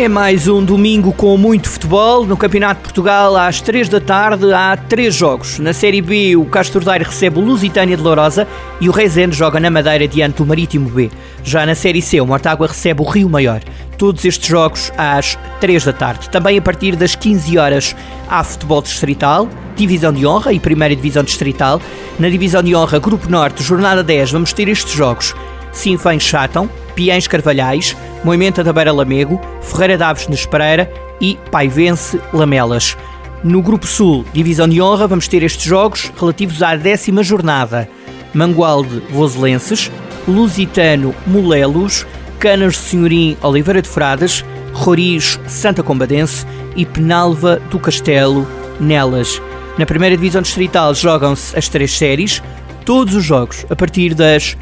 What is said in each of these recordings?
É mais um domingo com muito futebol. No Campeonato de Portugal, às 3 da tarde, há três jogos. Na Série B, o Castro Daire recebe o Lusitânia de Lourosa e o Rezende joga na Madeira diante do Marítimo B. Já na Série C, o Mortágua recebe o Rio Maior. Todos estes jogos às 3 da tarde. Também a partir das 15 horas há futebol distrital, Divisão de Honra e Primeira Divisão Distrital. Na Divisão de Honra, Grupo Norte, Jornada 10, vamos ter estes jogos. Sinfãs Chatam, Piens Carvalhais, Moimenta da Beira Lamego, Ferreira Daves Nespereira e Paivense Lamelas. No Grupo Sul, Divisão de Honra, vamos ter estes jogos relativos à décima jornada. Mangualde Voselenses, Lusitano Molelos, Canas de Senhorim Oliveira de Frades, Roriz Santa Combadense e Penalva do Castelo Nelas. Na primeira divisão distrital jogam-se as três séries, todos os jogos a partir das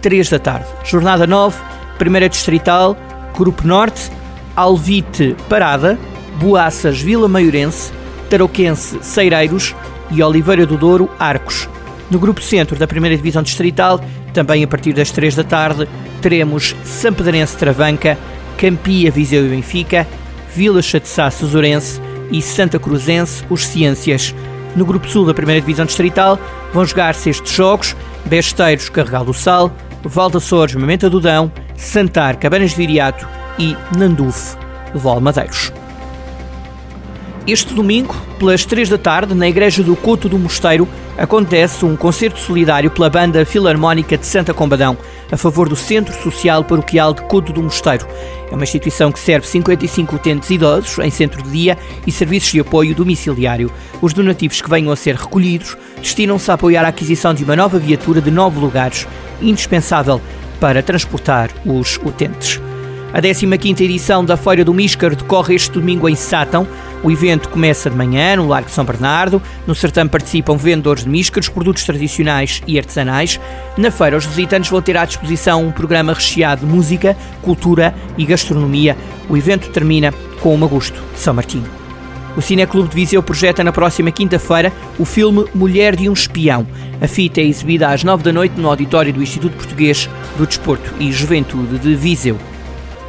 3 da tarde. Jornada 9, primeira distrital, Grupo Norte, Alvite Parada, Boaças Vila Maiorense, Tarouquense Ceireiros e Oliveira do Douro Arcos. No Grupo Centro da primeira divisão distrital, também a partir das 3 da tarde, teremos Sampedrense Travanca, Campia Viseu e Benfica, Vila Chatzá Suzurense e Santa Cruzense Os Ciências. No Grupo Sul da primeira divisão distrital vão jogar-se estes jogos, Besteiros Carregal do Sal, Val Açores Mamenta do Dão, Santar Cabanas de Viriato e Nanduf Valmadeiros. Este domingo, pelas 3 da tarde, na Igreja do Couto do Mosteiro, acontece um concerto solidário pela Banda Filarmónica de Santa Combadão, a favor do Centro Social Paroquial de Couto do Mosteiro. É uma instituição que serve 55 utentes idosos em centro de dia e serviços de apoio domiciliário. Os donativos que venham a ser recolhidos destinam-se a apoiar a aquisição de uma nova viatura de nove lugares, indispensável para transportar os utentes. A 15ª edição da Feira do Míscar decorre este domingo em Sátão. O evento começa de manhã no Largo de São Bernardo. No certame participam vendedores de míscaros, produtos tradicionais e artesanais. Na feira, os visitantes vão ter à disposição um programa recheado de música, cultura e gastronomia. O evento termina com o Magusto de São Martinho. O Cineclube de Viseu projeta na próxima quinta-feira o filme Mulher de um Espião. A fita é exibida às nove da noite no auditório do Instituto Português do Desporto e Juventude de Viseu.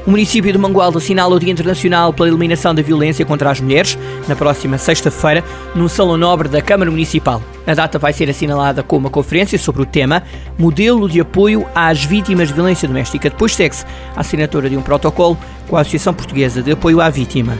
O município de Mangualde assinala o Dia Internacional pela Eliminação da Violência contra as Mulheres, na próxima sexta-feira, no Salão Nobre da Câmara Municipal. A data vai ser assinalada com uma conferência sobre o tema Modelo de Apoio às Vítimas de Violência Doméstica. Depois segue-se a assinatura de um protocolo com a Associação Portuguesa de Apoio à Vítima.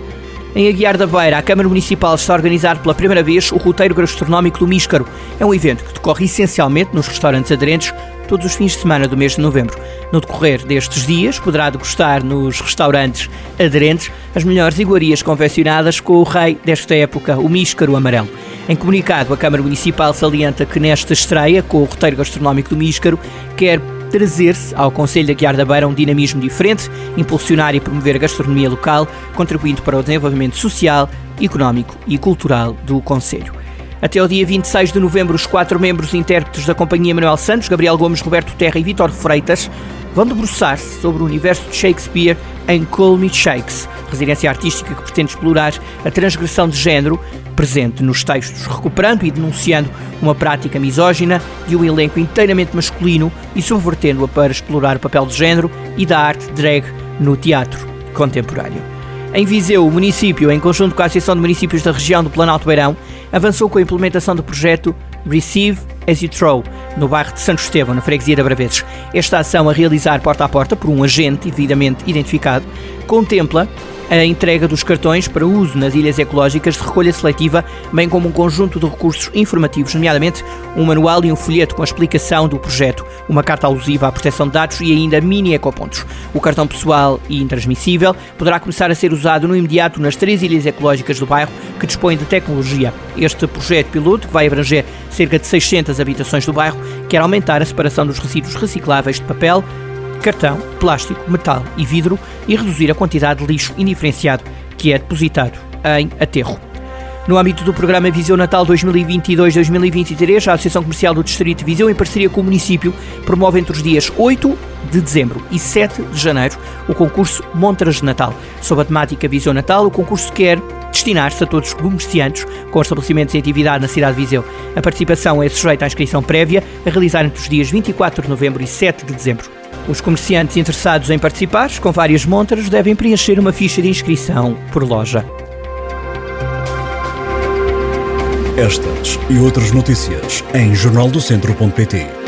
Em Aguiar da Beira, a Câmara Municipal está a organizar pela primeira vez o roteiro gastronómico do Míscaro. É um evento que decorre essencialmente nos restaurantes aderentes todos os fins de semana do mês de novembro. No decorrer destes dias, poderá degustar nos restaurantes aderentes as melhores iguarias confeccionadas com o rei desta época, o Míscaro Amarelo. Em comunicado, a Câmara Municipal salienta que nesta estreia, com o roteiro gastronómico do Míscaro, quer trazer-se ao Conselho da Guiar da Beira um dinamismo diferente, impulsionar e promover a gastronomia local, contribuindo para o desenvolvimento social, económico e cultural do Conselho. Até o dia 26 de novembro, os quatro membros intérpretes da Companhia Manuel Santos, Gabriel Gomes, Roberto Terra e Vítor Freitas, vão debruçar-se sobre o universo de Shakespeare em Call Me Shakes, residência artística que pretende explorar a transgressão de género presente nos textos, recuperando e denunciando uma prática misógina de um elenco inteiramente masculino e subvertendo-a para explorar o papel de género e da arte drag no teatro contemporâneo. Em Viseu, o município, em conjunto com a Associação de Municípios da região do Planalto Beirão, avançou com a implementação do projeto Receive as You Throw, no bairro de Santo Estevão, na freguesia de Abraveses. Esta ação a realizar porta a porta por um agente devidamente identificado contempla a entrega dos cartões para uso nas ilhas ecológicas de recolha seletiva, bem como um conjunto de recursos informativos, nomeadamente um manual e um folheto com a explicação do projeto, uma carta alusiva à proteção de dados e ainda mini ecopontos. O cartão pessoal e intransmissível poderá começar a ser usado no imediato nas três ilhas ecológicas do bairro que dispõem de tecnologia. Este projeto piloto, que vai abranger cerca de 600 habitações do bairro, quer aumentar a separação dos resíduos recicláveis de papel, cartão, plástico, metal e vidro e reduzir a quantidade de lixo indiferenciado que é depositado em aterro. No âmbito do programa Viseu Natal 2022-2023, a Associação Comercial do Distrito de Viseu, em parceria com o município, promove entre os dias 8 de dezembro e 7 de janeiro o concurso Montras de Natal. Sob a temática Viseu Natal, o concurso quer destinar-se a todos os comerciantes com estabelecimentos em atividade na cidade de Viseu. A participação é sujeita à inscrição prévia a realizar entre os dias 24 de novembro e 7 de dezembro. Os comerciantes interessados em participar, com várias montras, devem preencher uma ficha de inscrição por loja. Estas e outras notícias em jornaldocentro.pt.